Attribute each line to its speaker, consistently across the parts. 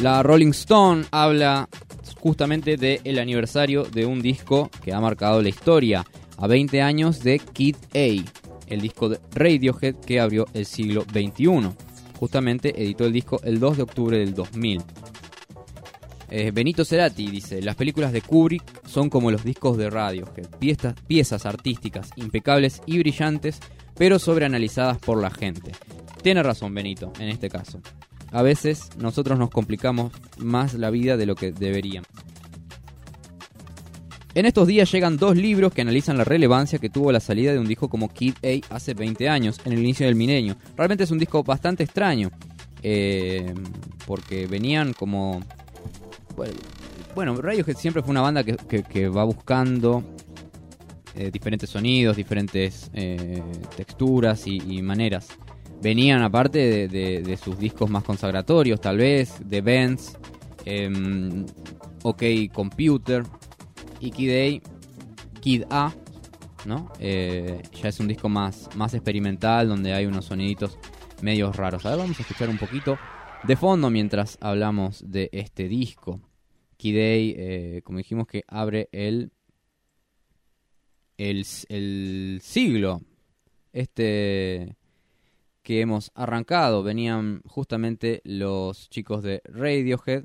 Speaker 1: La Rolling Stone habla justamente del aniversario de un disco que ha marcado la historia, a 20 años de Kid A, el disco de Radiohead que abrió el siglo XXI. Justamente editó el disco el 2 de octubre del 2000. Eh, Benito Cerati dice, las películas de Kubrick son como los discos de Radiohead, piezas, piezas artísticas impecables y brillantes, pero sobreanalizadas por la gente. Tiene razón Benito, en este caso. A veces nosotros nos complicamos más la vida de lo que deberíamos. En estos días llegan dos libros que analizan la relevancia que tuvo la salida de un disco como Kid A hace 20 años, en el inicio del milenio. Realmente es un disco bastante extraño, eh, porque venían como... Bueno, Radiohead siempre fue una banda que, va buscando eh, diferentes sonidos, diferentes eh, texturas y, maneras. Venían aparte de, sus discos más consagratorios, tal vez, de Benz, em, OK Computer, y Kid A, Kid A ¿no? Eh, ya es un disco más, más experimental donde hay unos soniditos medios raros. A ver, vamos a escuchar un poquito de fondo mientras hablamos de este disco. Kid A, eh, como dijimos que abre el, el, el siglo. Este que hemos arrancado. Venían justamente los chicos de Radiohead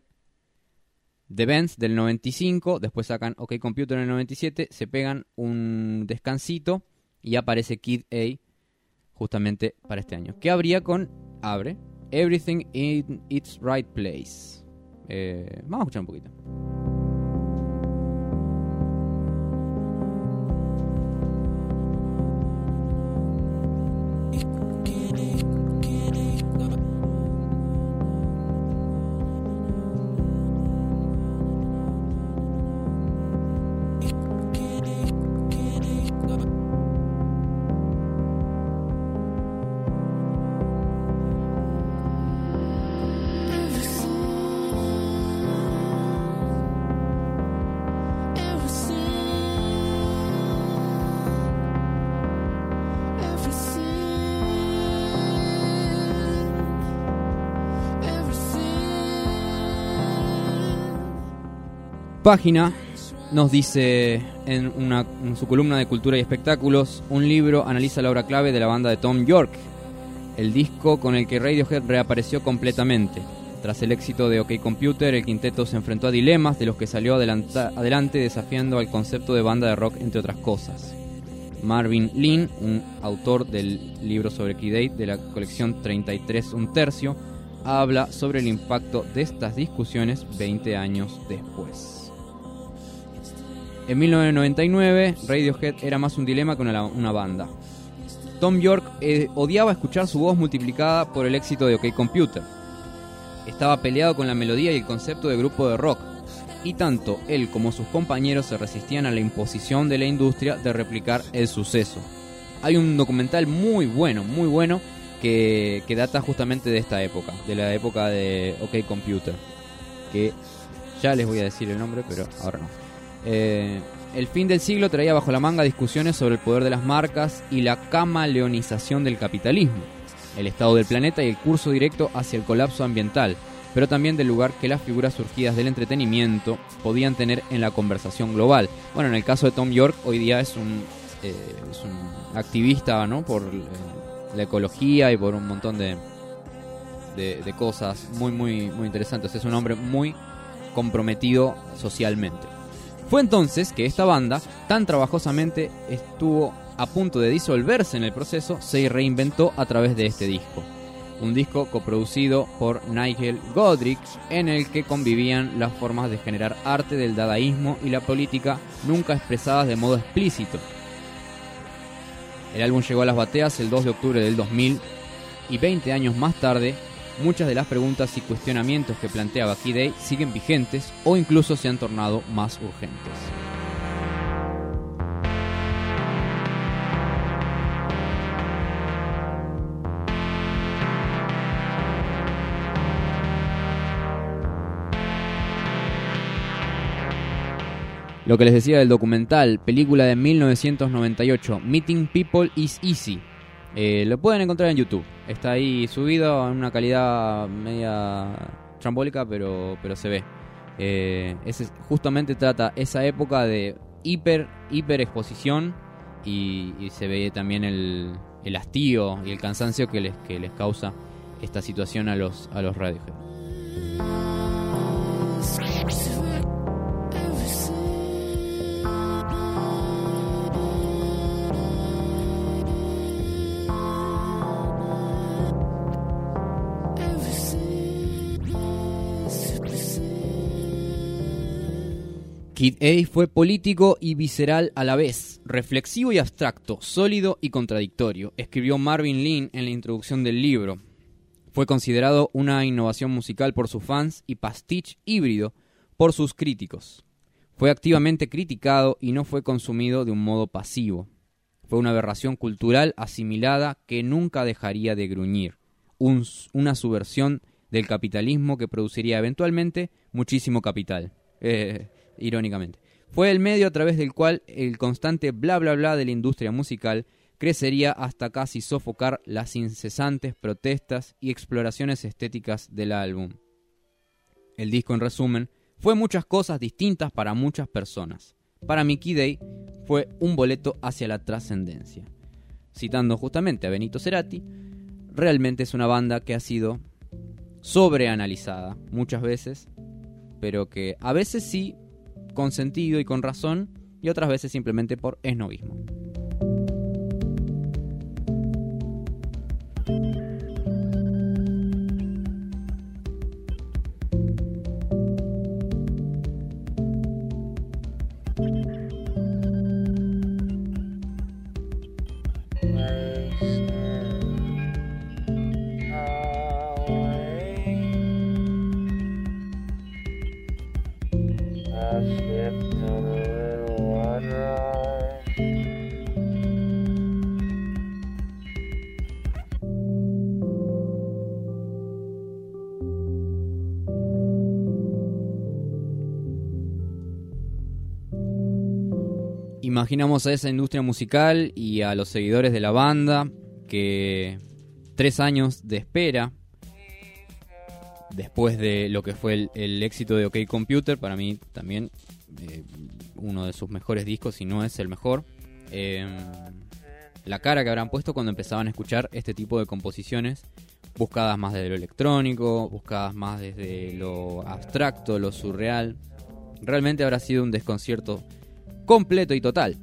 Speaker 1: The Benz del 95, después sacan OK Computer en el 97, se pegan un descansito y aparece Kid A justamente para este año. ¿Qué habría con Abre? Everything in its right place. Eh, vamos a escuchar un poquito. Página nos dice en, su columna de Cultura y Espectáculos, un libro analiza la obra clave de la banda de Tom York, el disco con el que Radiohead reapareció completamente. Tras el éxito de OK Computer, el quinteto se enfrentó a dilemas de los que salió adelante desafiando al concepto de banda de rock, entre otras cosas. Marvin Lin, un autor del libro sobre Key de la colección 33 un tercio, habla sobre el impacto de estas discusiones 20 años después. En 1999, Radiohead era más un dilema que una, banda. Tom York eh, odiaba escuchar su voz multiplicada por el éxito de OK Computer. Estaba peleado con la melodía y el concepto de grupo de rock, y tanto él como sus compañeros se resistían a la imposición de la industria de replicar el suceso. Hay un documental muy bueno, muy bueno, que, que data justamente de esta época, de la época de OK Computer, que ya les voy a decir el nombre, pero ahora no. Eh, el fin del siglo traía bajo la manga discusiones sobre el poder de las marcas y la camaleonización del capitalismo, el estado del planeta y el curso directo hacia el colapso ambiental, pero también del lugar que las figuras surgidas del entretenimiento podían tener en la conversación global. Bueno, en el caso de Tom York, hoy día es un, eh, activista ¿no? por eh, la ecología y por un montón de, de, de cosas muy, muy, muy interesantes. Es un hombre muy comprometido socialmente. Fue entonces que esta banda, tan trabajosamente estuvo a punto de disolverse en el proceso, se reinventó a través de este disco. Un disco coproducido por Nigel Godrich, en el que convivían las formas de generar arte del dadaísmo y la política nunca expresadas de modo explícito. El álbum llegó a las bateas el 2 de octubre del 2000 y 20 años más tarde muchas de las preguntas y cuestionamientos que planteaba Key siguen vigentes o incluso se han tornado más urgentes. Lo que les decía del documental, película de 1998, Meeting People is Easy, eh, lo pueden encontrar en YouTube. Está ahí subido en una calidad media trambólica, pero, pero se ve. Eh, justamente trata esa época de hiper, hiper exposición y, se ve también el, el, hastío y el cansancio que les, que les causa esta situación a los, a los. Kid A fue político y visceral a la vez, reflexivo y abstracto, sólido y contradictorio, escribió Marvin Lin en la introducción del libro. Fue considerado una innovación musical por sus fans y pastiche híbrido por sus críticos. Fue activamente criticado y no fue consumido de un modo pasivo. Fue una aberración cultural asimilada que nunca dejaría de gruñir, una subversión del capitalismo que produciría eventualmente muchísimo capital. Eh, irónicamente. Fue el medio a través del cual el constante bla bla bla de la industria musical crecería hasta casi sofocar las incesantes protestas y exploraciones estéticas del álbum. El disco, en resumen, fue muchas cosas distintas para muchas personas. Para Mickey Day fue un boleto hacia la trascendencia. Citando justamente a Benito Cerati, realmente es una banda que ha sido sobreanalizada muchas veces, pero que a veces sí con sentido y con razón, y otras veces simplemente por esnovismo. Imaginamos a esa industria musical y a los seguidores de la banda que tres años de espera después de lo que fue el, éxito de OK Computer, para mí también eh, uno de sus mejores discos, si no es el mejor. Em, la cara que habrán puesto cuando empezaban a escuchar este tipo de composiciones, buscadas más desde lo electrónico, buscadas más desde lo abstracto, lo surreal. Realmente habrá sido un desconcierto completo y total.